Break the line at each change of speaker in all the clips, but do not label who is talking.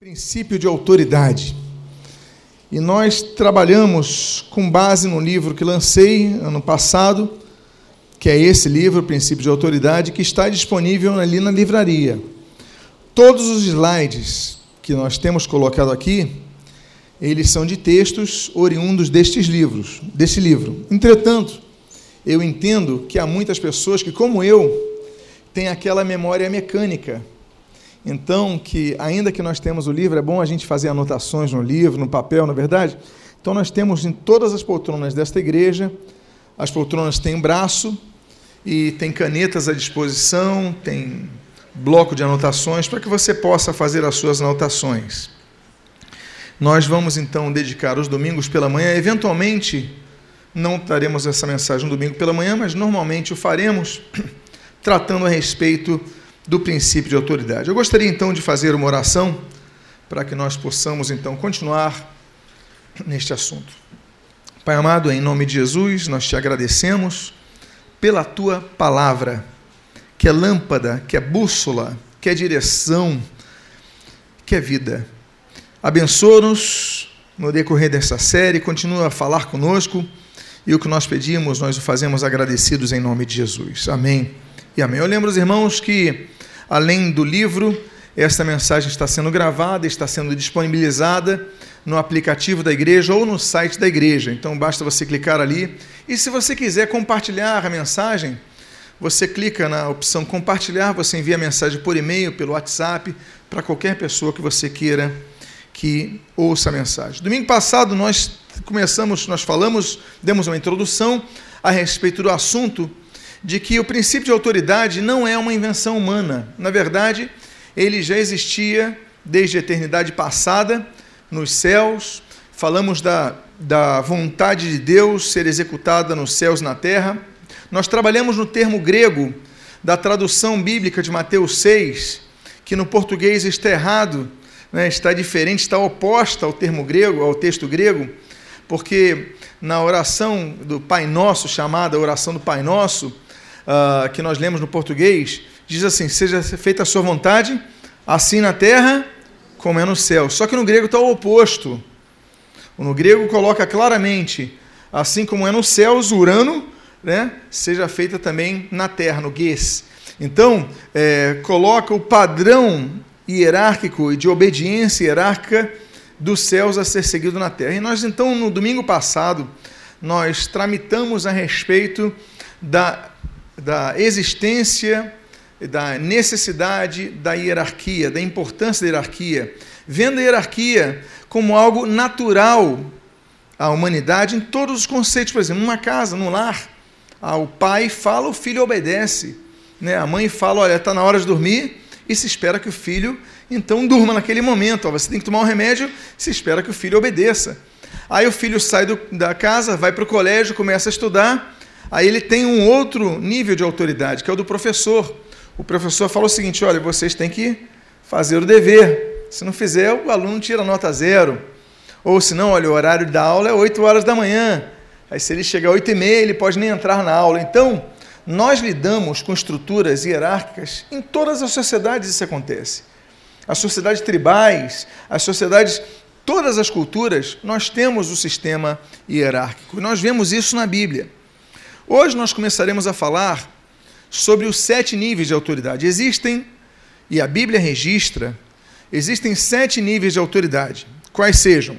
Princípio de autoridade. E nós trabalhamos com base no livro que lancei ano passado, que é esse livro, Princípio de Autoridade, que está disponível ali na livraria. Todos os slides que nós temos colocado aqui, eles são de textos oriundos destes livros, desse livro. Entretanto, eu entendo que há muitas pessoas que, como eu, têm aquela memória mecânica então, que ainda que nós temos o livro, é bom a gente fazer anotações no livro, no papel, na é verdade. Então, nós temos em todas as poltronas desta igreja, as poltronas têm braço e tem canetas à disposição, tem bloco de anotações para que você possa fazer as suas anotações. Nós vamos então dedicar os domingos pela manhã, eventualmente não daremos essa mensagem no domingo pela manhã, mas normalmente o faremos tratando a respeito do princípio de autoridade. Eu gostaria então de fazer uma oração para que nós possamos então continuar neste assunto. Pai amado, em nome de Jesus, nós te agradecemos pela tua palavra, que é lâmpada, que é bússola, que é direção, que é vida. Abençoa-nos no decorrer dessa série, continua a falar conosco e o que nós pedimos, nós o fazemos agradecidos em nome de Jesus. Amém e amém. Eu lembro os irmãos que Além do livro, esta mensagem está sendo gravada, está sendo disponibilizada no aplicativo da igreja ou no site da igreja. Então basta você clicar ali. E se você quiser compartilhar a mensagem, você clica na opção compartilhar, você envia a mensagem por e-mail, pelo WhatsApp, para qualquer pessoa que você queira que ouça a mensagem. Domingo passado nós começamos, nós falamos, demos uma introdução a respeito do assunto de que o princípio de autoridade não é uma invenção humana. Na verdade, ele já existia desde a eternidade passada nos céus. Falamos da, da vontade de Deus ser executada nos céus e na terra. Nós trabalhamos no termo grego da tradução bíblica de Mateus 6, que no português está errado, né, está diferente, está oposta ao termo grego, ao texto grego, porque na oração do Pai Nosso, chamada oração do Pai Nosso, uh, que nós lemos no português, diz assim: Seja feita a sua vontade, assim na terra como é no céu. Só que no grego está o oposto. No grego coloca claramente, assim como é no céu, Urano, né, seja feita também na terra, no gues. Então, é, coloca o padrão hierárquico e de obediência hierárquica dos céus a ser seguido na terra. E nós, então, no domingo passado, nós tramitamos a respeito da da existência, da necessidade da hierarquia, da importância da hierarquia, vendo a hierarquia como algo natural à humanidade em todos os conceitos. Por exemplo, numa casa, num lar, ah, o pai fala, o filho obedece. Né? A mãe fala, olha, está na hora de dormir, e se espera que o filho então durma naquele momento. você tem que tomar um remédio, se espera que o filho obedeça. Aí o filho sai do, da casa, vai para o colégio, começa a estudar, Aí ele tem um outro nível de autoridade, que é o do professor. O professor fala o seguinte: olha, vocês têm que fazer o dever. Se não fizer, o aluno tira nota zero. Ou se não, olha, o horário da aula é 8 horas da manhã. Aí se ele chegar às 8 e meia, ele pode nem entrar na aula. Então, nós lidamos com estruturas hierárquicas em todas as sociedades isso acontece. As sociedades tribais, as sociedades, todas as culturas, nós temos o sistema hierárquico. Nós vemos isso na Bíblia. Hoje nós começaremos a falar sobre os sete níveis de autoridade. Existem, e a Bíblia registra, existem sete níveis de autoridade. Quais sejam?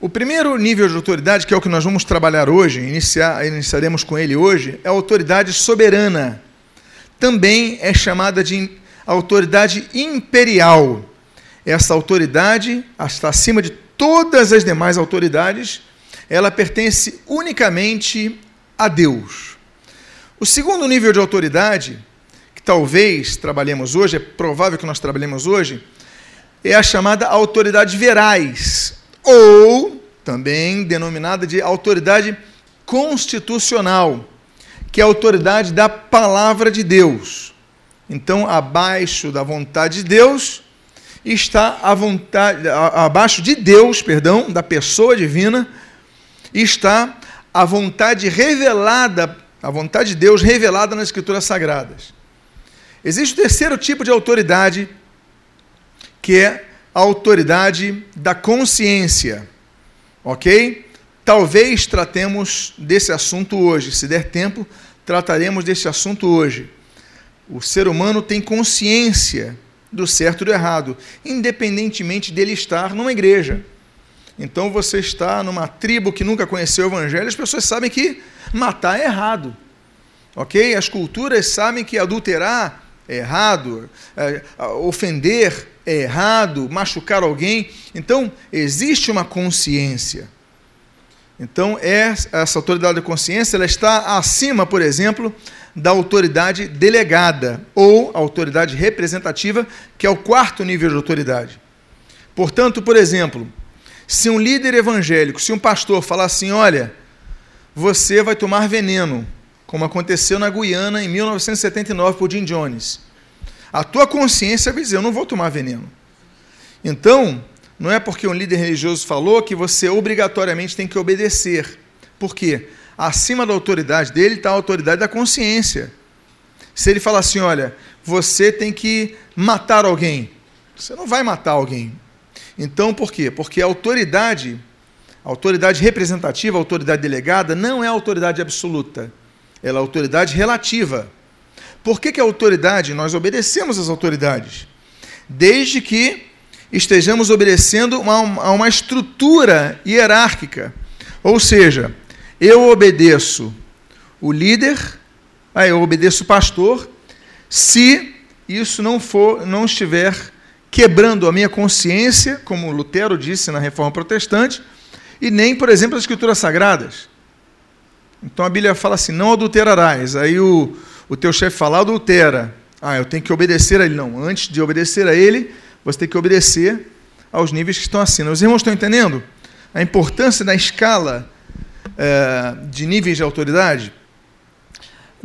O primeiro nível de autoridade, que é o que nós vamos trabalhar hoje, iniciar, iniciaremos com ele hoje, é a autoridade soberana. Também é chamada de autoridade imperial. Essa autoridade está acima de todas as demais autoridades ela pertence unicamente a Deus. O segundo nível de autoridade, que talvez trabalhemos hoje, é provável que nós trabalhemos hoje, é a chamada autoridade verais, ou também denominada de autoridade constitucional, que é a autoridade da palavra de Deus. Então, abaixo da vontade de Deus está a vontade abaixo de Deus, perdão, da pessoa divina, está a vontade revelada, a vontade de Deus revelada nas Escrituras Sagradas. Existe o terceiro tipo de autoridade, que é a autoridade da consciência. Ok? Talvez tratemos desse assunto hoje. Se der tempo, trataremos desse assunto hoje. O ser humano tem consciência do certo e do errado, independentemente dele estar numa igreja. Então você está numa tribo que nunca conheceu o evangelho, as pessoas sabem que matar é errado. Ok? As culturas sabem que adulterar é errado, é, ofender é errado, machucar alguém. Então, existe uma consciência. Então, é, essa autoridade da consciência ela está acima, por exemplo, da autoridade delegada ou autoridade representativa, que é o quarto nível de autoridade. Portanto, por exemplo, se um líder evangélico, se um pastor falar assim: olha, você vai tomar veneno, como aconteceu na Guiana em 1979 por Jim Jones, a tua consciência vai dizer: eu não vou tomar veneno. Então, não é porque um líder religioso falou que você obrigatoriamente tem que obedecer. Por quê? Acima da autoridade dele está a autoridade da consciência. Se ele falar assim, olha, você tem que matar alguém, você não vai matar alguém. Então, por quê? Porque a autoridade, a autoridade representativa, a autoridade delegada, não é autoridade absoluta. Ela é autoridade relativa. Por que, que a autoridade, nós obedecemos às autoridades? Desde que estejamos obedecendo a uma estrutura hierárquica. Ou seja, eu obedeço o líder, ah, eu obedeço o pastor, se isso não for, não estiver quebrando a minha consciência, como Lutero disse na Reforma Protestante, e nem, por exemplo, as Escrituras Sagradas. Então a Bíblia fala assim: não adulterarás. Aí o, o teu chefe fala, adultera. Ah, eu tenho que obedecer a ele. Não, antes de obedecer a ele, você tem que obedecer aos níveis que estão acima. Os irmãos estão entendendo a importância da escala é, de níveis de autoridade?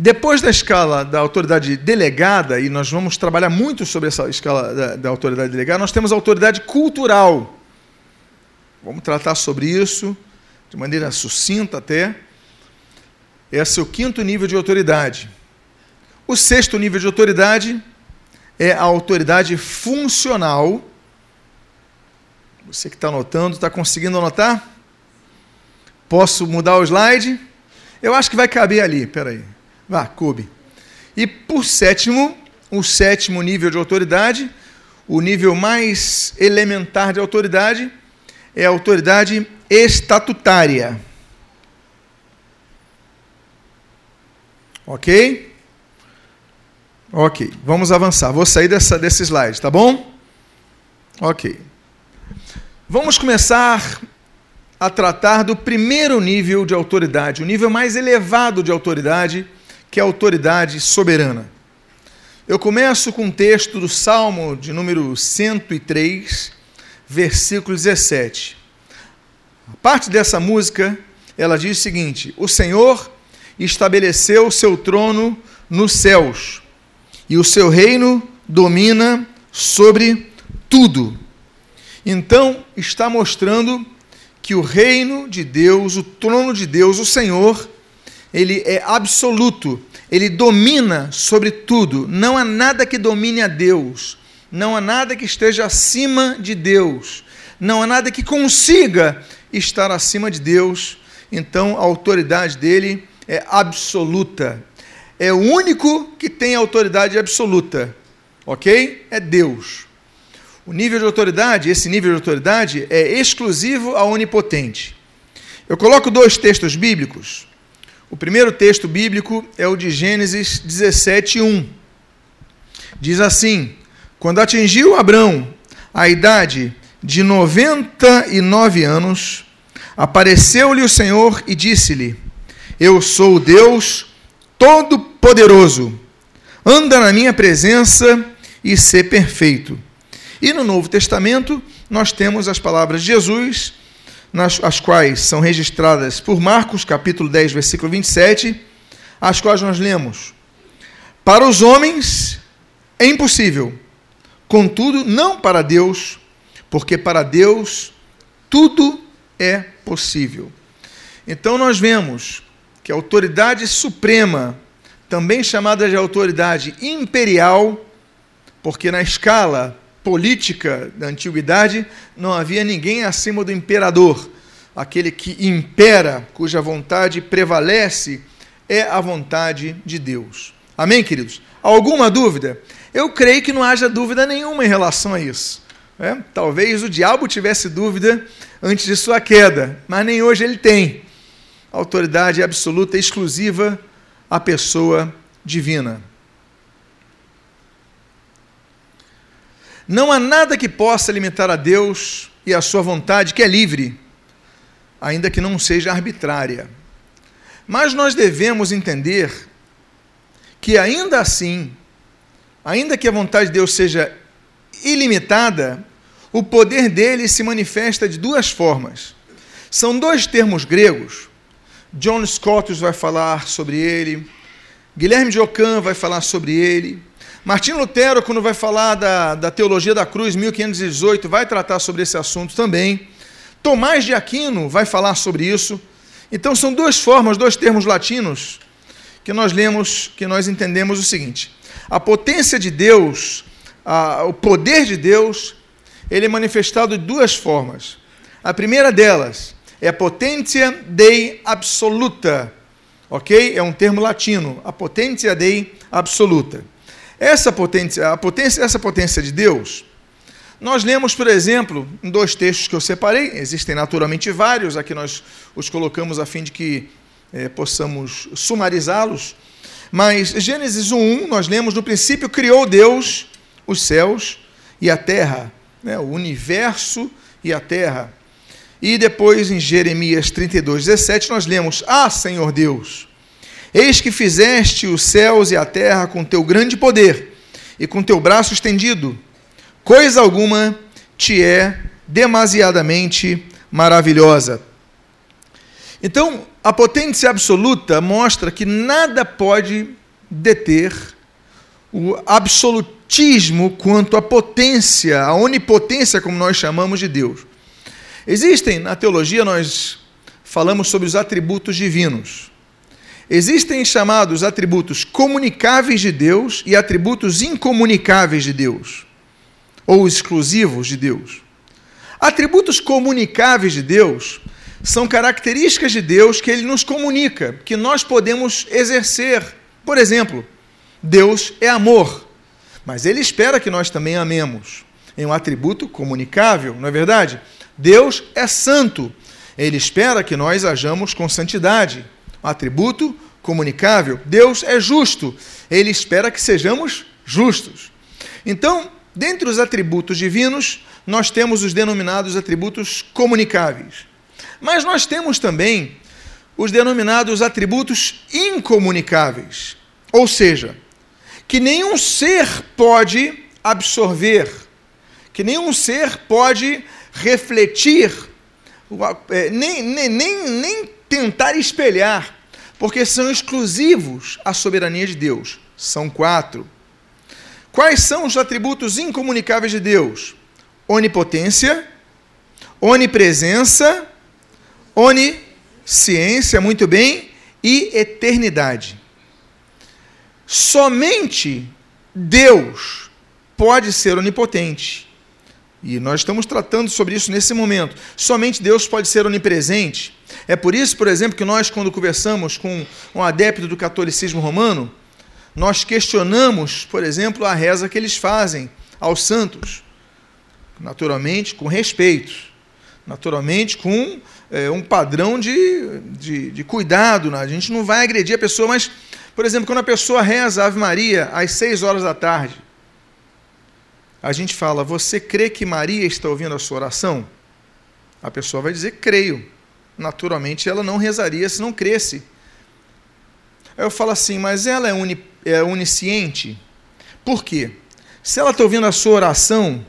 Depois da escala da autoridade delegada, e nós vamos trabalhar muito sobre essa escala da, da autoridade delegada, nós temos a autoridade cultural. Vamos tratar sobre isso de maneira sucinta até. Esse é o quinto nível de autoridade. O sexto nível de autoridade é a autoridade funcional. Você que está anotando, está conseguindo anotar? Posso mudar o slide? Eu acho que vai caber ali, peraí. Vá, cube. E por sétimo, o sétimo nível de autoridade, o nível mais elementar de autoridade, é a autoridade estatutária. Ok? Ok, vamos avançar. Vou sair dessa, desse slide, tá bom? Ok. Vamos começar a tratar do primeiro nível de autoridade, o nível mais elevado de autoridade que é a autoridade soberana. Eu começo com um texto do Salmo de número 103, versículo 17. A parte dessa música, ela diz o seguinte: O Senhor estabeleceu o seu trono nos céus, e o seu reino domina sobre tudo. Então, está mostrando que o reino de Deus, o trono de Deus, o Senhor, ele é absoluto, ele domina sobre tudo. Não há nada que domine a Deus, não há nada que esteja acima de Deus, não há nada que consiga estar acima de Deus. Então a autoridade dele é absoluta. É o único que tem autoridade absoluta, ok? É Deus. O nível de autoridade, esse nível de autoridade é exclusivo ao onipotente. Eu coloco dois textos bíblicos o primeiro texto bíblico é o de Gênesis 17, 1. Diz assim: Quando atingiu Abrão a idade de 99 anos, apareceu-lhe o Senhor e disse-lhe: Eu sou o Deus Todo-Poderoso, anda na minha presença e ser perfeito. E no Novo Testamento, nós temos as palavras de Jesus nas, as quais são registradas por Marcos, capítulo 10, versículo 27, as quais nós lemos: Para os homens é impossível, contudo, não para Deus, porque para Deus tudo é possível. Então nós vemos que a autoridade suprema também chamada de autoridade imperial, porque na escala política da antiguidade não havia ninguém acima do imperador. Aquele que impera, cuja vontade prevalece, é a vontade de Deus. Amém, queridos? Alguma dúvida? Eu creio que não haja dúvida nenhuma em relação a isso. É? Talvez o diabo tivesse dúvida antes de sua queda, mas nem hoje ele tem. Autoridade absoluta, exclusiva à pessoa divina. Não há nada que possa limitar a Deus e a sua vontade, que é livre, ainda que não seja arbitrária. Mas nós devemos entender que, ainda assim, ainda que a vontade de Deus seja ilimitada, o poder dele se manifesta de duas formas. São dois termos gregos. John Scottus vai falar sobre ele, Guilherme Ockham vai falar sobre ele, Martinho Lutero, quando vai falar da, da teologia da cruz, 1518, vai tratar sobre esse assunto também. Tomás de Aquino vai falar sobre isso. Então são duas formas, dois termos latinos que nós lemos, que nós entendemos o seguinte: a potência de Deus, a, o poder de Deus ele é manifestado de duas formas. A primeira delas é a potência dei absoluta, ok? É um termo latino, a potência dei absoluta. Essa potência, a potência, essa potência de Deus, nós lemos, por exemplo, em dois textos que eu separei, existem naturalmente vários, aqui nós os colocamos a fim de que é, possamos sumarizá-los, mas Gênesis 1, nós lemos, no princípio criou Deus os céus e a terra né, o universo e a terra. E depois em Jeremias 32, 17, nós lemos: Ah, Senhor Deus, eis que fizeste os céus e a terra com teu grande poder e com teu braço estendido. Coisa alguma te é demasiadamente maravilhosa. Então, a potência absoluta mostra que nada pode deter o absolutismo quanto à potência, a onipotência, como nós chamamos de Deus. Existem, na teologia, nós falamos sobre os atributos divinos. Existem chamados atributos comunicáveis de Deus e atributos incomunicáveis de Deus, ou exclusivos de Deus. Atributos comunicáveis de Deus são características de Deus que ele nos comunica, que nós podemos exercer. Por exemplo, Deus é amor. Mas ele espera que nós também amemos. Em um atributo comunicável, não é verdade? Deus é santo. Ele espera que nós hajamos com santidade. Atributo comunicável. Deus é justo. Ele espera que sejamos justos. Então, dentre os atributos divinos, nós temos os denominados atributos comunicáveis. Mas nós temos também os denominados atributos incomunicáveis. Ou seja, que nenhum ser pode absorver, que nenhum ser pode refletir, é, nem, nem, nem tentar espelhar, porque são exclusivos à soberania de Deus. São quatro. Quais são os atributos incomunicáveis de Deus? Onipotência, onipresença, onisciência, muito bem, e eternidade. Somente Deus pode ser onipotente. E nós estamos tratando sobre isso nesse momento. Somente Deus pode ser onipresente. É por isso, por exemplo, que nós, quando conversamos com um adepto do catolicismo romano, nós questionamos, por exemplo, a reza que eles fazem aos santos. Naturalmente, com respeito. Naturalmente, com é, um padrão de, de, de cuidado. Né? A gente não vai agredir a pessoa, mas por exemplo, quando a pessoa reza a Ave Maria às seis horas da tarde, a gente fala: Você crê que Maria está ouvindo a sua oração? A pessoa vai dizer: Creio. Naturalmente, ela não rezaria se não cresce. Aí eu falo assim: Mas ela é, uni, é onisciente? Por quê? Se ela está ouvindo a sua oração,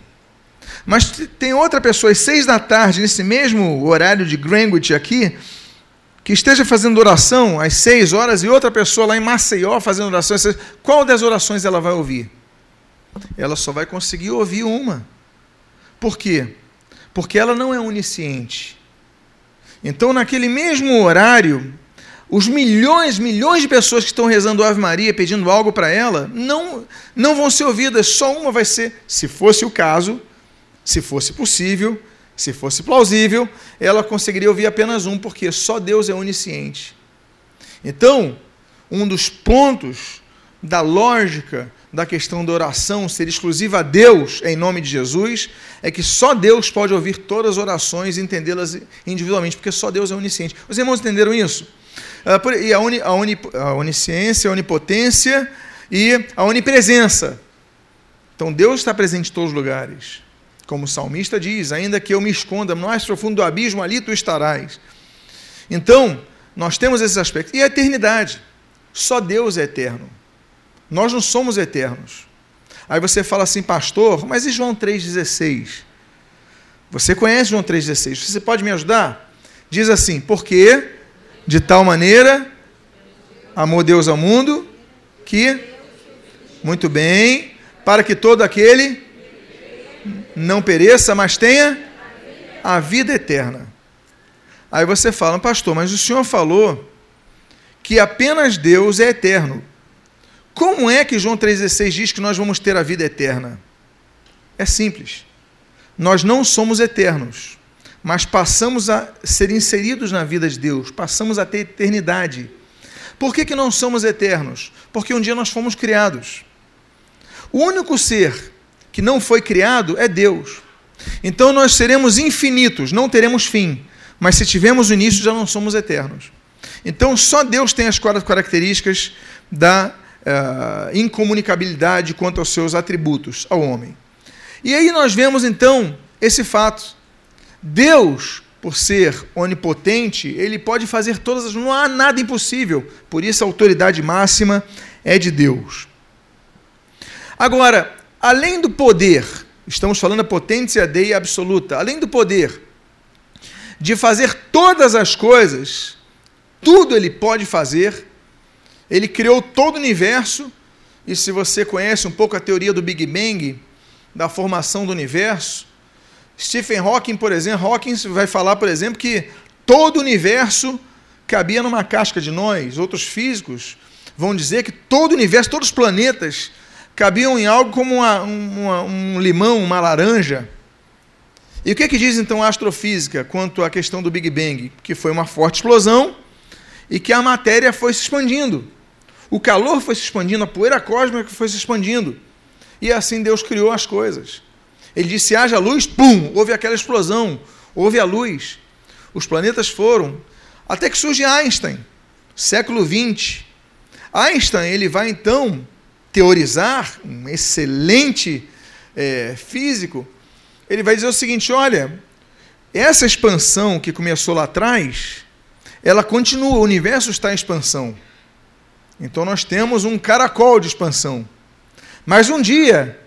mas tem outra pessoa às seis da tarde, nesse mesmo horário de Greenwich aqui, que esteja fazendo oração às seis horas e outra pessoa lá em Maceió fazendo oração, qual das orações ela vai ouvir? Ela só vai conseguir ouvir uma. Por quê? Porque ela não é onisciente. Então, naquele mesmo horário, os milhões, milhões de pessoas que estão rezando Ave Maria, pedindo algo para ela, não, não vão ser ouvidas, só uma vai ser, se fosse o caso, se fosse possível, se fosse plausível, ela conseguiria ouvir apenas um, porque só Deus é onisciente. Então, um dos pontos da lógica da questão da oração ser exclusiva a Deus em nome de Jesus é que só Deus pode ouvir todas as orações e entendê-las individualmente, porque só Deus é onisciente. Os irmãos entenderam isso? Ah, e a, uni, a, uni, a onisciência, a onipotência e a onipresença. Então Deus está presente em todos os lugares. Como o salmista diz, ainda que eu me esconda no mais profundo do abismo, ali tu estarás. Então, nós temos esses aspectos. E a eternidade. Só Deus é eterno. Nós não somos eternos. Aí você fala assim, pastor, mas e João 3,16? Você conhece João 3,16? Você pode me ajudar? Diz assim: porque de tal maneira amou Deus ao mundo que, muito bem, para que todo aquele não pereça, mas tenha a vida eterna. Aí você fala, pastor, mas o senhor falou que apenas Deus é eterno. Como é que João 3,16 diz que nós vamos ter a vida eterna? É simples. Nós não somos eternos, mas passamos a ser inseridos na vida de Deus, passamos a ter eternidade. Por que, que não somos eternos? Porque um dia nós fomos criados. O único ser que não foi criado é Deus. Então nós seremos infinitos, não teremos fim. Mas se tivermos o início, já não somos eternos. Então só Deus tem as quatro características da uh, incomunicabilidade quanto aos seus atributos ao homem. E aí nós vemos então esse fato. Deus, por ser onipotente, ele pode fazer todas as. Não há nada impossível. Por isso a autoridade máxima é de Deus. Agora, além do poder, estamos falando da potência dei absoluta, além do poder de fazer todas as coisas, tudo ele pode fazer, ele criou todo o universo, e se você conhece um pouco a teoria do Big Bang, da formação do universo, Stephen Hawking, por exemplo, Hawking vai falar, por exemplo, que todo o universo cabia numa casca de nós. Outros físicos vão dizer que todo o universo, todos os planetas cabiam em algo como uma, uma, um limão, uma laranja. E o que, é que diz então a astrofísica quanto à questão do Big Bang? Que foi uma forte explosão e que a matéria foi se expandindo. O calor foi se expandindo, a poeira cósmica foi se expandindo. E assim Deus criou as coisas. Ele disse: haja luz, pum, houve aquela explosão, houve a luz. Os planetas foram. Até que surge Einstein, século XX. Einstein ele vai então teorizar, um excelente é, físico, ele vai dizer o seguinte: olha, essa expansão que começou lá atrás, ela continua, o universo está em expansão. Então nós temos um caracol de expansão. Mas um dia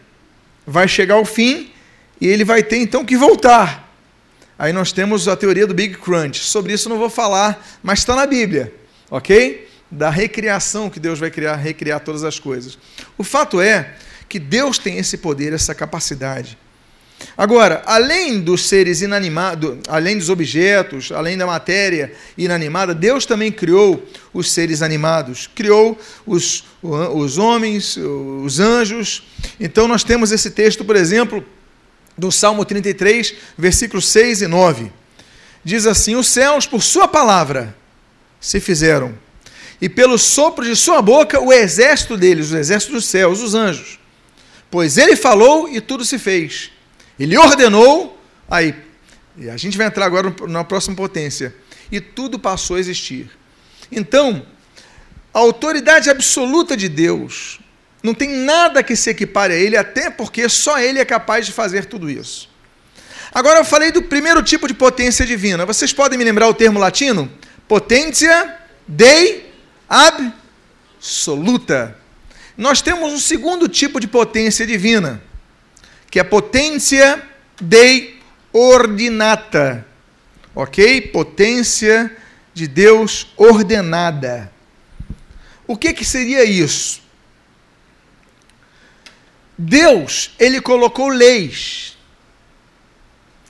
vai chegar o fim e ele vai ter então que voltar. Aí nós temos a teoria do Big Crunch. Sobre isso não vou falar, mas está na Bíblia, ok? Da recriação que Deus vai criar, recriar todas as coisas. O fato é que Deus tem esse poder, essa capacidade. Agora, além dos seres inanimados, além dos objetos, além da matéria inanimada, Deus também criou os seres animados, criou os, os homens, os anjos. Então, nós temos esse texto, por exemplo, do Salmo 33, versículos 6 e 9. Diz assim: Os céus, por Sua palavra, se fizeram, e pelo sopro de Sua boca, o exército deles, o exército dos céus, os anjos. Pois Ele falou e tudo se fez ele ordenou, aí, a gente vai entrar agora na próxima potência, e tudo passou a existir. Então, a autoridade absoluta de Deus, não tem nada que se equipare a Ele, até porque só Ele é capaz de fazer tudo isso. Agora eu falei do primeiro tipo de potência divina. Vocês podem me lembrar o termo latino? Potência dei absoluta. Nós temos um segundo tipo de potência divina que é potência dei ordinata. Ok? Potência de Deus ordenada. O que, que seria isso? Deus, ele colocou leis.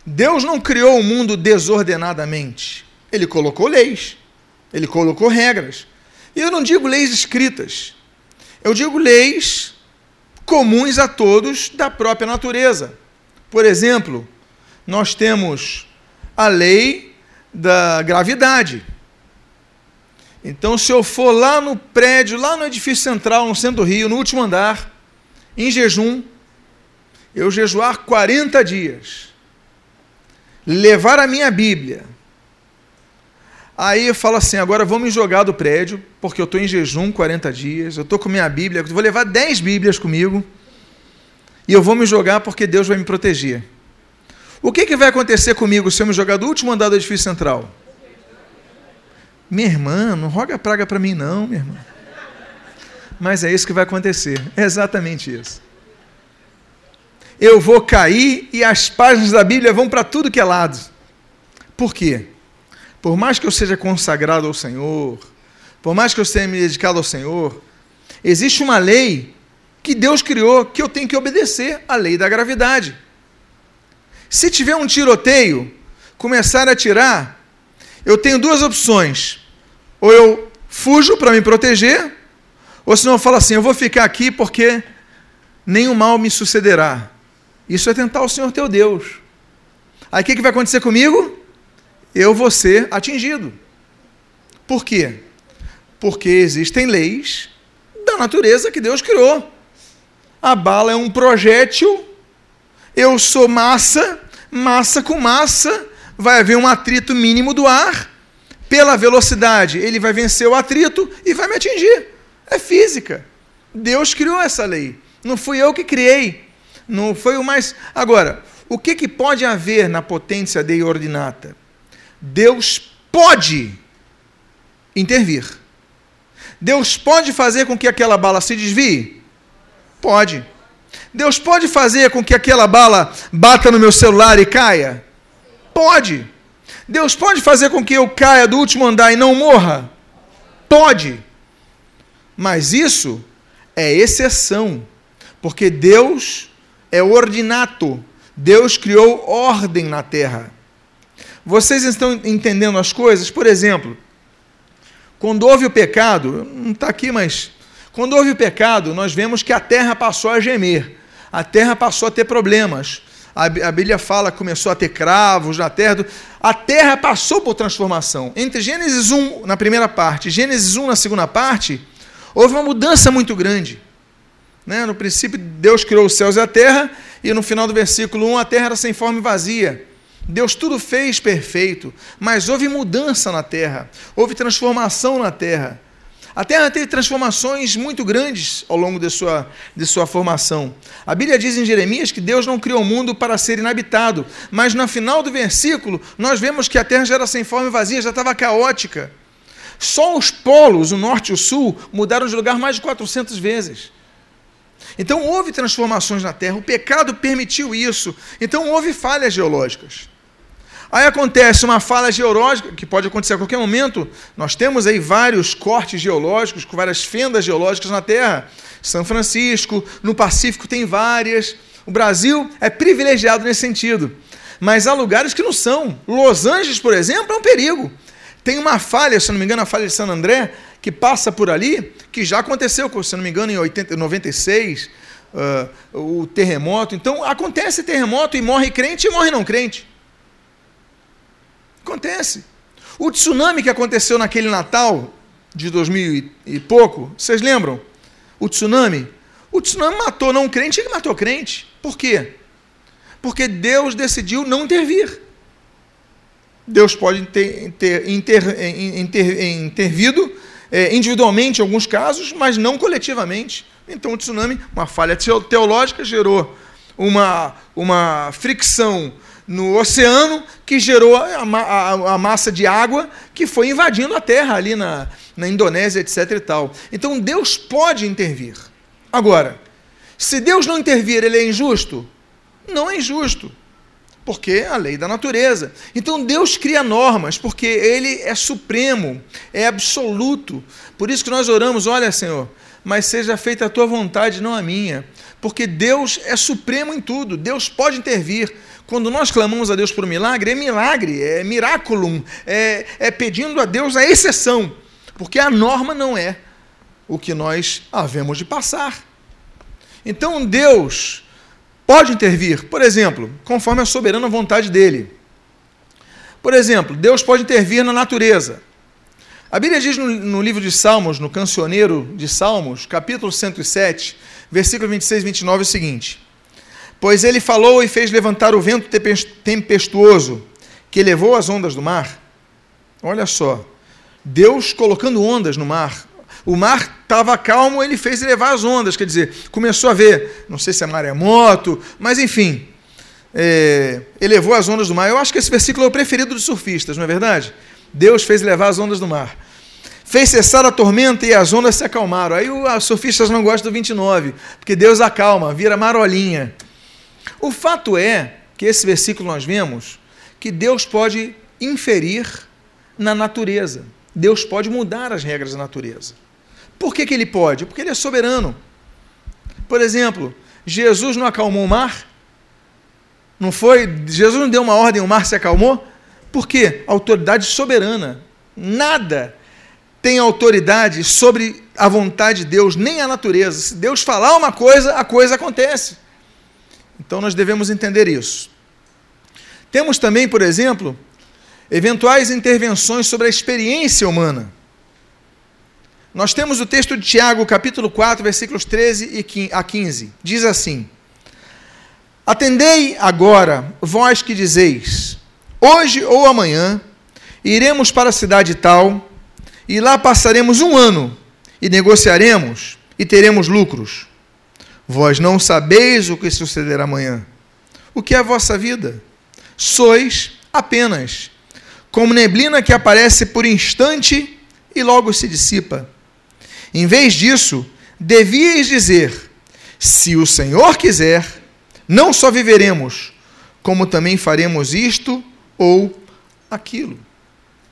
Deus não criou o mundo desordenadamente. Ele colocou leis. Ele colocou regras. E eu não digo leis escritas, eu digo leis comuns a todos da própria natureza. Por exemplo, nós temos a lei da gravidade. Então, se eu for lá no prédio, lá no edifício central, no centro do Rio, no último andar, em jejum, eu jejuar 40 dias, levar a minha Bíblia, aí eu falo assim: agora vou me jogar do prédio, porque eu estou em jejum 40 dias, eu estou com minha Bíblia, vou levar 10 Bíblias comigo, e eu vou me jogar porque Deus vai me proteger. O que, que vai acontecer comigo se eu me jogar do último andar do edifício central? Minha irmã, não roga praga para mim, não, minha irmã. Mas é isso que vai acontecer. É exatamente isso. Eu vou cair e as páginas da Bíblia vão para tudo que é lado. Por quê? Por mais que eu seja consagrado ao Senhor, por mais que eu tenha me dedicado ao Senhor, existe uma lei que Deus criou que eu tenho que obedecer a lei da gravidade. Se tiver um tiroteio, começar a atirar, eu tenho duas opções. Ou eu fujo para me proteger, ou senão eu falo assim: eu vou ficar aqui porque nenhum mal me sucederá. Isso é tentar o Senhor teu Deus. Aí o que, que vai acontecer comigo? Eu vou ser atingido. Por quê? Porque existem leis da natureza que Deus criou. A bala é um projétil eu sou massa, massa com massa, vai haver um atrito mínimo do ar, pela velocidade ele vai vencer o atrito e vai me atingir. É física. Deus criou essa lei. Não fui eu que criei. Não foi o mais. Agora, o que, que pode haver na potência Dei ordinata? Deus pode intervir. Deus pode fazer com que aquela bala se desvie? Pode. Deus pode fazer com que aquela bala bata no meu celular e caia? Pode. Deus pode fazer com que eu caia do último andar e não morra? Pode. Mas isso é exceção, porque Deus é ordinato. Deus criou ordem na terra. Vocês estão entendendo as coisas? Por exemplo, quando houve o pecado, não está aqui, mas quando houve o pecado, nós vemos que a terra passou a gemer a terra passou a ter problemas. A, Bíblia fala que começou a ter cravos na terra. A terra passou por transformação. Entre Gênesis 1 na primeira parte e Gênesis 1 na segunda parte, houve uma mudança muito grande. Né? No princípio, Deus criou os céus e a terra, e no final do versículo 1, a terra era sem forma e vazia. Deus tudo fez perfeito, mas houve mudança na terra, houve transformação na terra. A terra teve transformações muito grandes ao longo de sua, de sua formação. A Bíblia diz em Jeremias que Deus não criou o mundo para ser inabitado, mas no final do versículo nós vemos que a terra já era sem forma e vazia, já estava caótica. Só os polos, o norte e o sul, mudaram de lugar mais de 400 vezes. Então houve transformações na terra, o pecado permitiu isso. Então houve falhas geológicas. Aí acontece uma falha geológica, que pode acontecer a qualquer momento. Nós temos aí vários cortes geológicos, com várias fendas geológicas na Terra. São Francisco, no Pacífico tem várias. O Brasil é privilegiado nesse sentido. Mas há lugares que não são. Los Angeles, por exemplo, é um perigo. Tem uma falha, se não me engano, a falha de San André, que passa por ali, que já aconteceu, se não me engano, em 80, 96, uh, o terremoto. Então, acontece terremoto e morre crente e morre não crente. Acontece. O tsunami que aconteceu naquele Natal de 2000 e pouco, vocês lembram? O tsunami? O tsunami matou não crente, ele matou crente. Por quê? Porque Deus decidiu não intervir. Deus pode ter, ter inter, inter, intervido é, individualmente em alguns casos, mas não coletivamente. Então o tsunami, uma falha teológica, gerou uma, uma fricção no oceano que gerou a, a, a, massa de água que foi invadindo a terra ali na, na Indonésia, etc. e tal. Então Deus pode intervir. Agora, se Deus não intervir, ele é injusto? Não é injusto, porque é a lei da natureza. Então Deus cria normas, porque Ele é supremo, é absoluto. Por isso que nós oramos, olha, Senhor, mas seja feita a tua vontade, não a minha. Porque Deus é supremo em tudo, Deus pode intervir. Quando nós clamamos a Deus por milagre, é milagre, é miraculum, é, é pedindo a Deus a exceção, porque a norma não é o que nós havemos de passar. Então Deus pode intervir, por exemplo, conforme a soberana vontade dele. Por exemplo, Deus pode intervir na natureza. A Bíblia diz no, no, livro de Salmos, no cancioneiro de Salmos, capítulo 107, versículo 26 e 29, o seguinte: Pois ele falou e fez levantar o vento tempestuoso, que levou as ondas do mar. Olha só, Deus colocando ondas no mar. O mar estava calmo, ele fez levar as ondas, quer dizer, começou a ver, não sei se é maremoto, mas enfim, é, elevou as ondas do mar. Eu acho que esse versículo é o preferido dos surfistas, não é verdade? Deus fez levar as ondas do mar. Fez cessar a tormenta e as ondas se acalmaram. Aí os surfistas não gostam do 29, porque Deus acalma, vira marolinha. O fato é que esse versículo nós vemos que Deus pode inferir na natureza. Deus pode mudar as regras da natureza. Por que, que ele pode? Porque ele é soberano. Por exemplo, Jesus não acalmou o mar? Não foi? Jesus não deu uma ordem, o mar se acalmou? Por quê? Autoridade soberana. Nada tem autoridade sobre a vontade de Deus, nem a natureza. Se Deus falar uma coisa, a coisa acontece. Então nós devemos entender isso. Temos também, por exemplo, eventuais intervenções sobre a experiência humana. Nós temos o texto de Tiago, capítulo 4, versículos 13 a 15. Diz assim: Atendei agora, vós que dizeis: Hoje ou amanhã iremos para a cidade tal, e lá passaremos um ano, e negociaremos, e teremos lucros. Vós não sabeis o que sucederá amanhã. O que é a vossa vida? Sois apenas como neblina que aparece por instante e logo se dissipa. Em vez disso, devíeis dizer: se o Senhor quiser, não só viveremos, como também faremos isto ou aquilo.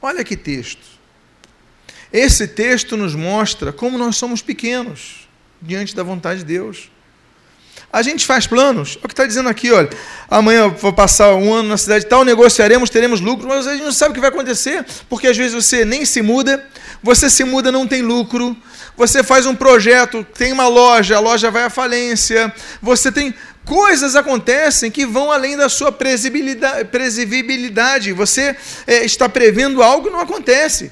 Olha que texto. Esse texto nos mostra como nós somos pequenos diante da vontade de Deus. A gente faz planos, é o que está dizendo aqui, olha, amanhã vou passar um ano na cidade tal, negociaremos, teremos lucro, mas a gente não sabe o que vai acontecer, porque às vezes você nem se muda, você se muda, não tem lucro, você faz um projeto, tem uma loja, a loja vai à falência, você tem coisas acontecem que vão além da sua previsibilidade. Você é, está prevendo algo e não acontece.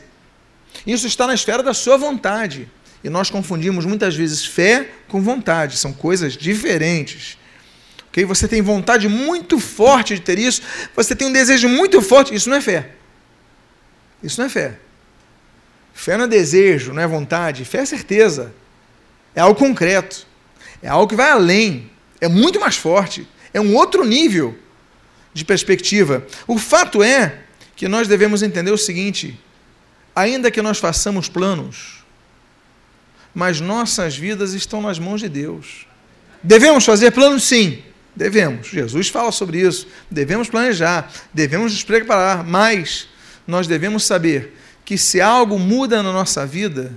Isso está na esfera da sua vontade. E nós confundimos muitas vezes fé com vontade, são coisas diferentes. Okay? Você tem vontade muito forte de ter isso, você tem um desejo muito forte, isso não é fé. Isso não é fé. Fé não é desejo, não é vontade, fé é certeza. É algo concreto. É algo que vai além é muito mais forte, é um outro nível de perspectiva. O fato é que nós devemos entender o seguinte: ainda que nós façamos planos, mas nossas vidas estão nas mãos de Deus. Devemos fazer planos? Sim, devemos. Jesus fala sobre isso. Devemos planejar, devemos nos preparar, mas nós devemos saber que se algo muda na nossa vida,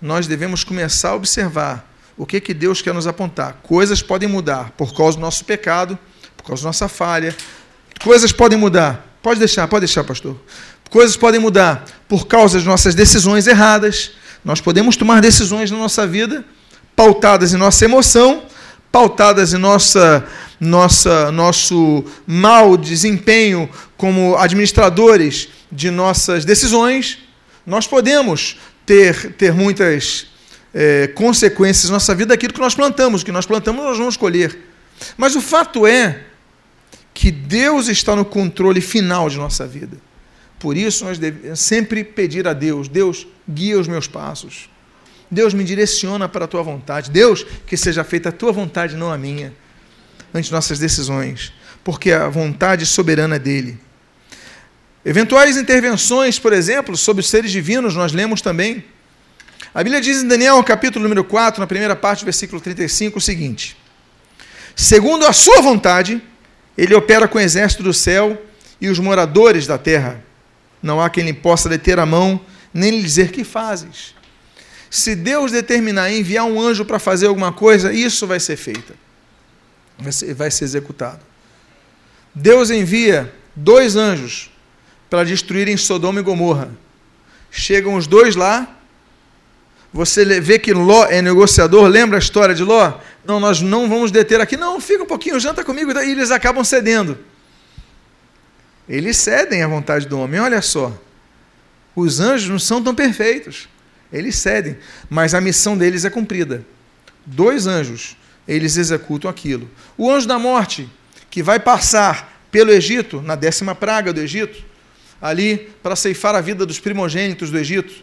nós devemos começar a observar o que, que Deus quer nos apontar? Coisas podem mudar por causa do nosso pecado, por causa da nossa falha. Coisas podem mudar. Pode deixar, pode deixar, pastor. Coisas podem mudar por causa das nossas decisões erradas. Nós podemos tomar decisões na nossa vida pautadas em nossa emoção, pautadas em nossa, nossa, nosso mau desempenho como administradores de nossas decisões. Nós podemos ter, ter muitas é, consequências na nossa vida daquilo que nós plantamos. O que nós plantamos, nós vamos colher. Mas o fato é que Deus está no controle final de nossa vida. Por isso, nós devemos sempre pedir a Deus: Deus, guia os meus passos. Deus, me direciona para a tua vontade. Deus, que seja feita a tua vontade, não a minha, ante nossas decisões, porque a vontade soberana é dele. Eventuais intervenções, por exemplo, sobre os seres divinos, nós lemos também a Bíblia diz em Daniel, capítulo número 4, na primeira parte, versículo 35, o seguinte: Segundo a sua vontade, ele opera com o exército do céu e os moradores da terra. Não há quem lhe possa deter a mão, nem lhe dizer que fazes. Se Deus determinar enviar um anjo para fazer alguma coisa, isso vai ser feito. Vai ser, vai ser executado. Deus envia dois anjos para destruírem Sodoma e Gomorra. Chegam os dois lá. Você vê que Ló é negociador, lembra a história de Ló? Não, nós não vamos deter aqui. Não, fica um pouquinho, janta comigo. E eles acabam cedendo. Eles cedem à vontade do homem. Olha só. Os anjos não são tão perfeitos. Eles cedem. Mas a missão deles é cumprida. Dois anjos, eles executam aquilo. O anjo da morte, que vai passar pelo Egito, na décima praga do Egito, ali para ceifar a vida dos primogênitos do Egito.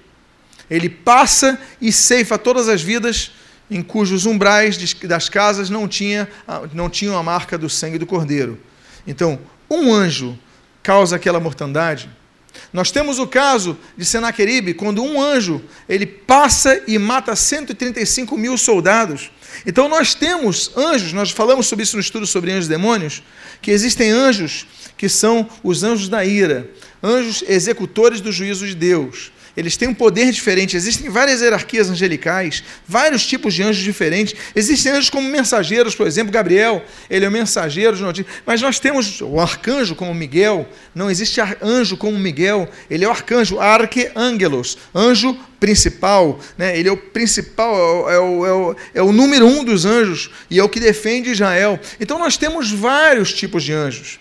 Ele passa e ceifa todas as vidas em cujos umbrais das casas não, tinha, não tinham a marca do sangue do cordeiro. Então, um anjo causa aquela mortandade. Nós temos o caso de Senaqueribe, quando um anjo ele passa e mata 135 mil soldados. Então nós temos anjos, nós falamos sobre isso no estudo sobre anjos e demônios, que existem anjos que são os anjos da ira, anjos executores do juízo de Deus. Eles têm um poder diferente. Existem várias hierarquias angelicais, vários tipos de anjos diferentes. Existem anjos como mensageiros, por exemplo, Gabriel, ele é o mensageiro de notícias. Mas nós temos o arcanjo como Miguel. Não existe anjo como Miguel. Ele é o arcanjo, arqueangelos, anjo principal. Né? Ele é o principal, é o, é, o, é o número um dos anjos e é o que defende Israel. Então nós temos vários tipos de anjos.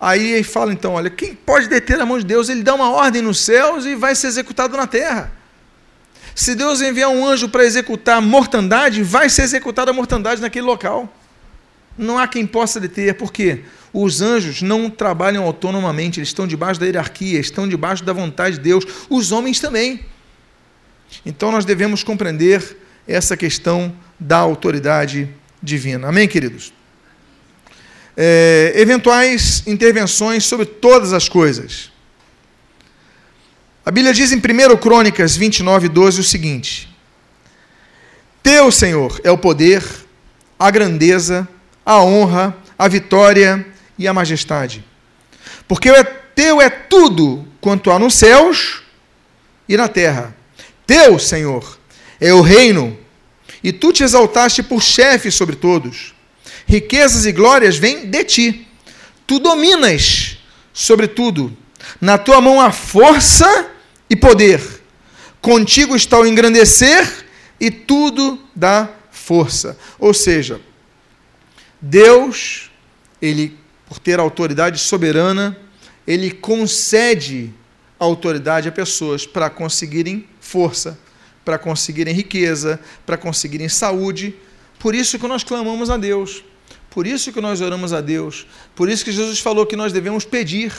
Aí ele fala então: olha, quem pode deter a mão de Deus? Ele dá uma ordem nos céus e vai ser executado na terra. Se Deus enviar um anjo para executar a mortandade, vai ser executada a mortandade naquele local. Não há quem possa deter, por quê? Os anjos não trabalham autonomamente, eles estão debaixo da hierarquia, estão debaixo da vontade de Deus. Os homens também. Então nós devemos compreender essa questão da autoridade divina. Amém, queridos? É, eventuais intervenções sobre todas as coisas. A Bíblia diz em 1 Crônicas 29, 12 o seguinte: Teu, Senhor, é o poder, a grandeza, a honra, a vitória e a majestade. Porque é teu é tudo quanto há nos céus e na terra. Teu, Senhor, é o reino, e tu te exaltaste por chefe sobre todos riquezas e glórias vêm de ti. Tu dominas sobre tudo. Na tua mão há força e poder. Contigo está o engrandecer e tudo dá força. Ou seja, Deus, ele por ter autoridade soberana, ele concede autoridade a pessoas para conseguirem força, para conseguirem riqueza, para conseguirem saúde. Por isso que nós clamamos a Deus. Por isso que nós oramos a Deus. Por isso que Jesus falou que nós devemos pedir.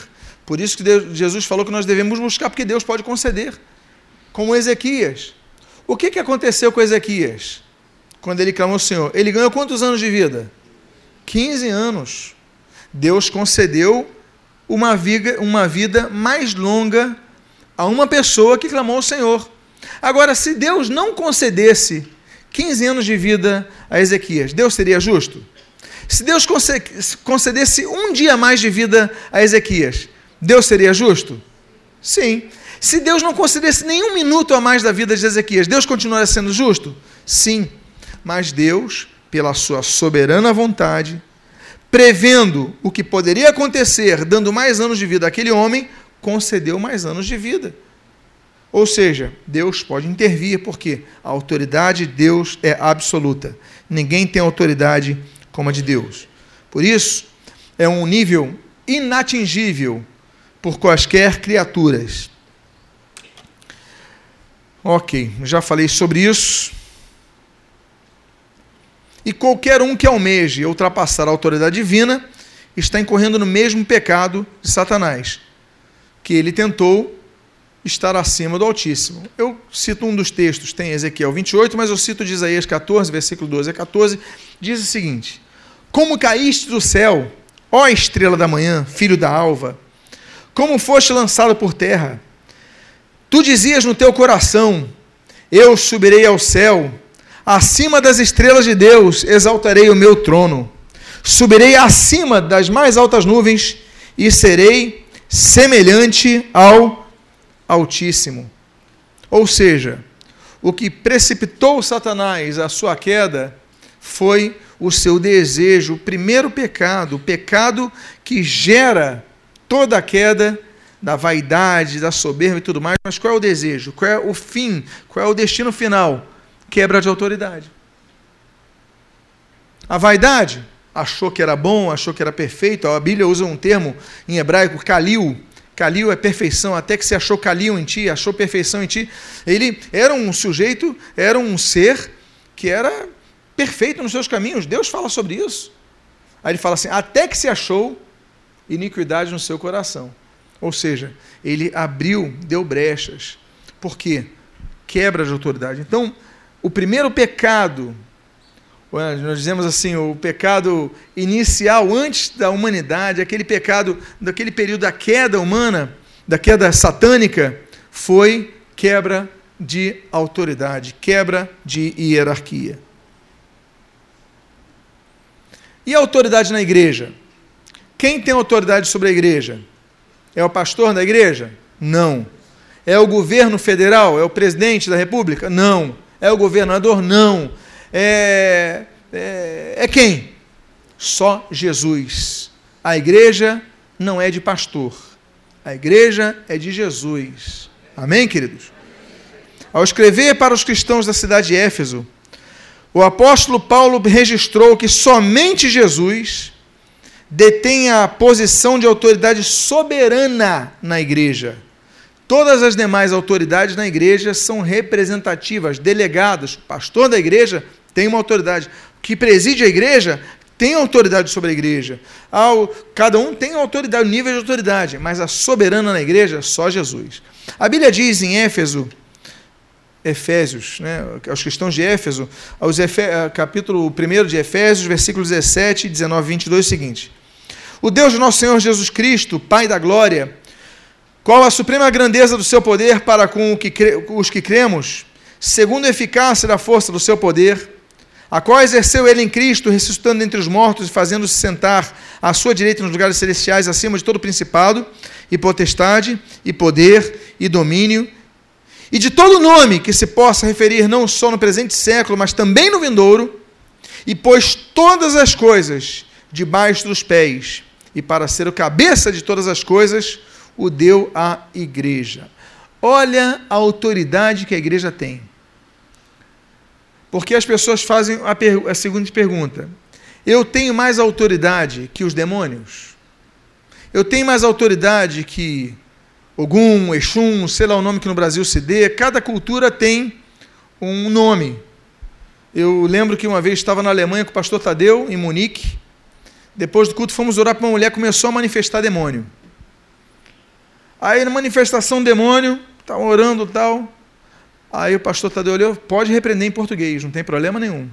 Por isso que Deus, Jesus falou que nós devemos buscar, porque Deus pode conceder. Como Ezequias. O que, que aconteceu com Ezequias? Quando ele clamou ao Senhor. Ele ganhou quantos anos de vida? 15 anos. Deus concedeu uma vida, uma vida mais longa a uma pessoa que clamou ao Senhor. Agora, se Deus não concedesse 15 anos de vida a Ezequias, Deus seria justo? Se Deus concedesse um dia mais de vida a Ezequias, Deus seria justo? Sim. Se Deus não concedesse nenhum minuto a mais da vida de Ezequias, Deus continuaria sendo justo? Sim. Mas Deus, pela sua soberana vontade, prevendo o que poderia acontecer, dando mais anos de vida àquele homem, concedeu mais anos de vida. Ou seja, Deus pode intervir, porque a autoridade de Deus é absoluta. Ninguém tem autoridade como a de Deus. Por isso, é um nível inatingível por quaisquer criaturas. Ok, já falei sobre isso. E qualquer um que almeje ultrapassar a autoridade divina está incorrendo no mesmo pecado de Satanás, que ele tentou estar acima do Altíssimo. Eu cito um dos textos, tem Ezequiel 28, mas eu cito de Isaías 14, versículo 12 a 14, diz o seguinte: Como caíste do céu, ó estrela da manhã, filho da alva, como foste lançado por terra. Tu dizias no teu coração: Eu subirei ao céu, acima das estrelas de Deus exaltarei o meu trono. Subirei acima das mais altas nuvens e serei semelhante ao Altíssimo. Ou seja, o que precipitou Satanás à sua queda foi o seu desejo, o primeiro pecado, o pecado que gera toda a queda da vaidade, da soberba e tudo mais. Mas qual é o desejo? Qual é o fim? Qual é o destino final? Quebra de autoridade. A vaidade achou que era bom, achou que era perfeito. A Bíblia usa um termo em hebraico, kalil. Kalil é perfeição, até que se achou kalil em ti, achou perfeição em ti. Ele era um sujeito, era um ser que era perfeito nos seus caminhos. Deus fala sobre isso. Aí ele fala assim: até que se achou iniquidade no seu coração. Ou seja, ele abriu, deu brechas. Por quê? Quebra de autoridade. Então, o primeiro pecado nós dizemos assim, o pecado inicial antes da humanidade, aquele pecado daquele período da queda humana, da queda satânica, foi quebra de autoridade, quebra de hierarquia. E a autoridade na igreja? Quem tem autoridade sobre a igreja? É o pastor da igreja? Não. É o governo federal? É o presidente da república? Não. É o governador? Não é, é, é quem? Só Jesus. A igreja não é de pastor. A igreja é de Jesus. Amém, queridos? Ao escrever para os cristãos da cidade de Éfeso, o apóstolo Paulo registrou que somente Jesus detém a posição de autoridade soberana na igreja. Todas as demais autoridades na igreja são representativas, delegadas. O pastor da igreja tem uma autoridade. Que preside a igreja tem autoridade sobre a igreja. Ao, cada um tem autoridade, nível de autoridade, mas a soberana na igreja, só Jesus. A Bíblia diz em Éfeso, Efésios, né, aos cristãos de Éfeso, aos Efe, eh, capítulo 1 de Efésios, versículos 17, 19 22, o seguinte: O Deus do nosso Senhor Jesus Cristo, Pai da glória, qual a suprema grandeza do seu poder para com os que cremos, segundo a eficácia da força do seu poder, a qual exerceu ele em Cristo, ressuscitando entre os mortos e fazendo-se sentar à sua direita nos lugares celestiais, acima de todo principado, e potestade, e poder, e domínio, e de todo nome que se possa referir não só no presente século, mas também no vindouro, e pôs todas as coisas debaixo dos pés, e para ser o cabeça de todas as coisas, o deu à igreja. Olha a autoridade que a igreja tem. Porque as pessoas fazem a, a seguinte pergunta: Eu tenho mais autoridade que os demônios? Eu tenho mais autoridade que Ogum, Exum, sei lá o nome que no Brasil se dê. Cada cultura tem um nome. Eu lembro que uma vez estava na Alemanha com o pastor Tadeu, em Munique. Depois do culto, fomos orar para uma mulher que começou a manifestar demônio. Aí, na manifestação demônio, estava orando tal. Aí o pastor Tadeu olhou, pode repreender em português, não tem problema nenhum.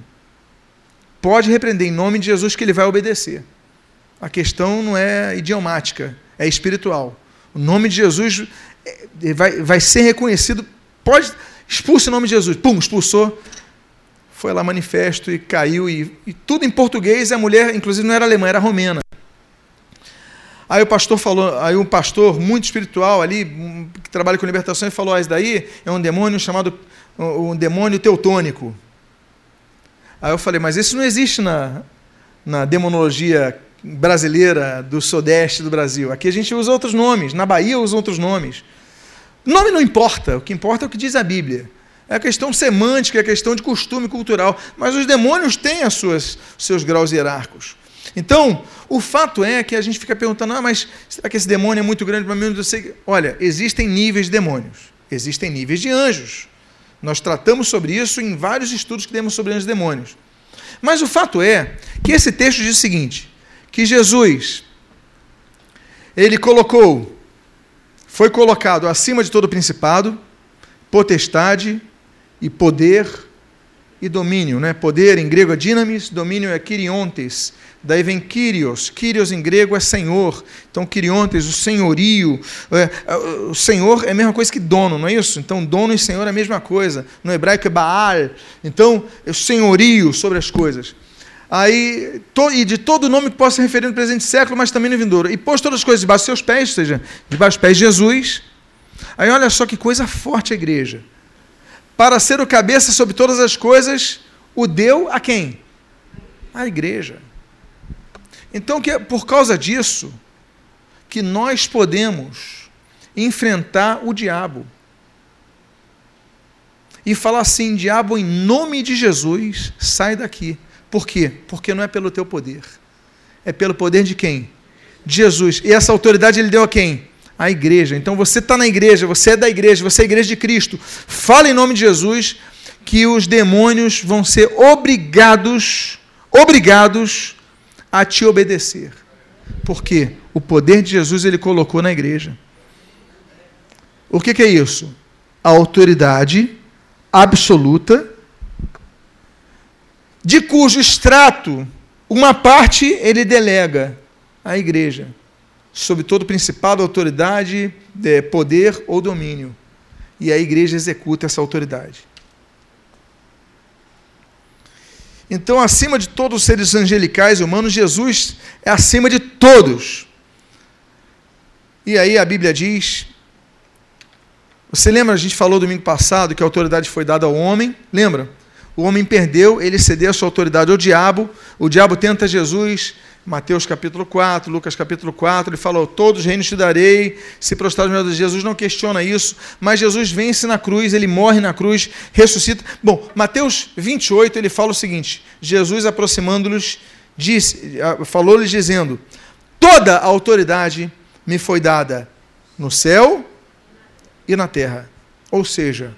Pode repreender em nome de Jesus que ele vai obedecer. A questão não é idiomática, é espiritual. O nome de Jesus é, vai, vai ser reconhecido. Pode, expulse o nome de Jesus. Pum, expulsou. Foi lá manifesto e caiu. E, e tudo em português. A mulher, inclusive, não era alemã, era romena. Aí o pastor falou, aí um pastor muito espiritual ali, que trabalha com libertação, falou: ah, isso daí é um demônio chamado um demônio teutônico. Aí eu falei, mas isso não existe na, na demonologia brasileira do sudeste do Brasil. Aqui a gente usa outros nomes, na Bahia usa outros nomes. Nome não importa, o que importa é o que diz a Bíblia. É a questão semântica, é a questão de costume cultural. Mas os demônios têm as suas, seus graus hierárquicos. Então, o fato é que a gente fica perguntando: ah, mas será que esse demônio é muito grande para mim? Eu sei. Olha, existem níveis de demônios, existem níveis de anjos. Nós tratamos sobre isso em vários estudos que demos sobre anjos e demônios. Mas o fato é que esse texto diz o seguinte: que Jesus, ele colocou, foi colocado acima de todo principado, potestade e poder e domínio. Né? Poder em grego é dinamis, domínio é kiriontes. Daí vem Kyrios. Kyrios em grego é senhor. Então, Kiriontes, o senhorio. É, é, o senhor é a mesma coisa que dono, não é isso? Então, dono e senhor é a mesma coisa. No hebraico é Baal. Então, é o senhorio sobre as coisas. Aí, to, e de todo nome que possa se referir no presente século, mas também no vindouro. E pôs todas as coisas debaixo dos seus pés, ou seja, debaixo dos pés de Jesus. Aí, olha só que coisa forte a igreja para ser o cabeça sobre todas as coisas, o deu a quem? A igreja. Então, que é por causa disso que nós podemos enfrentar o diabo e falar assim: diabo, em nome de Jesus, sai daqui. Por quê? Porque não é pelo teu poder, é pelo poder de quem? De Jesus. E essa autoridade ele deu a quem? A igreja. Então você está na igreja, você é da igreja, você é a igreja de Cristo. Fala em nome de Jesus que os demônios vão ser obrigados, obrigados a te obedecer. Por quê? O poder de Jesus ele colocou na igreja. O que, que é isso? A autoridade absoluta, de cujo extrato uma parte ele delega à igreja, sob todo principado, autoridade, é, poder ou domínio. E a igreja executa essa autoridade. Então, acima de todos os seres angelicais e humanos, Jesus é acima de todos. E aí a Bíblia diz. Você lembra, a gente falou domingo passado que a autoridade foi dada ao homem? Lembra? O homem perdeu, ele cedeu a sua autoridade ao diabo. O diabo tenta Jesus, Mateus capítulo 4, Lucas capítulo 4, ele falou: Todos os reinos te darei, se prostrar os meus Jesus, não questiona isso, mas Jesus vence na cruz, ele morre na cruz, ressuscita. Bom, Mateus 28, ele fala o seguinte: Jesus aproximando-lhes, falou-lhes dizendo: Toda a autoridade me foi dada no céu e na terra. Ou seja,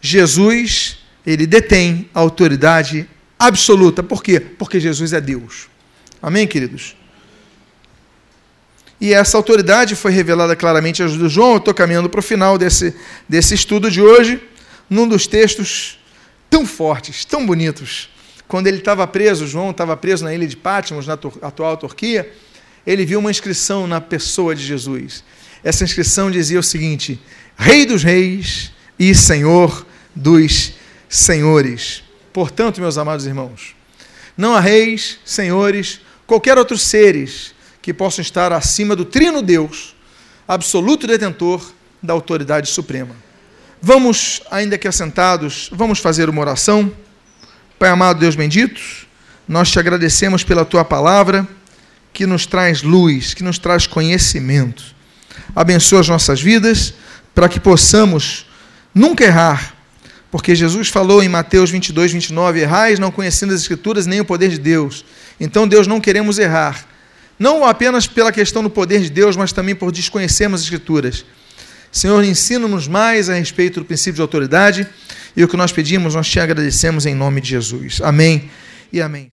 Jesus, ele detém a autoridade absoluta. Por quê? Porque Jesus é Deus. Amém, queridos? E essa autoridade foi revelada claramente a João. Eu estou caminhando para o final desse, desse estudo de hoje, num dos textos tão fortes, tão bonitos. Quando ele estava preso, João estava preso na ilha de Patmos, na atual Turquia, ele viu uma inscrição na pessoa de Jesus. Essa inscrição dizia o seguinte: Rei dos Reis e Senhor dos Senhores. Portanto, meus amados irmãos, não há reis, senhores, qualquer outros seres que possam estar acima do trino Deus, absoluto detentor da autoridade suprema. Vamos, ainda que assentados, vamos fazer uma oração. Pai amado Deus bendito, nós te agradecemos pela tua palavra que nos traz luz, que nos traz conhecimento. Abençoa as nossas vidas para que possamos nunca errar, porque Jesus falou em Mateus 22, 29: Errais não conhecendo as Escrituras nem o poder de Deus. Então, Deus, não queremos errar. Não apenas pela questão do poder de Deus, mas também por desconhecermos as Escrituras. Senhor, ensina-nos mais a respeito do princípio de autoridade e o que nós pedimos, nós te agradecemos em nome de Jesus. Amém e amém.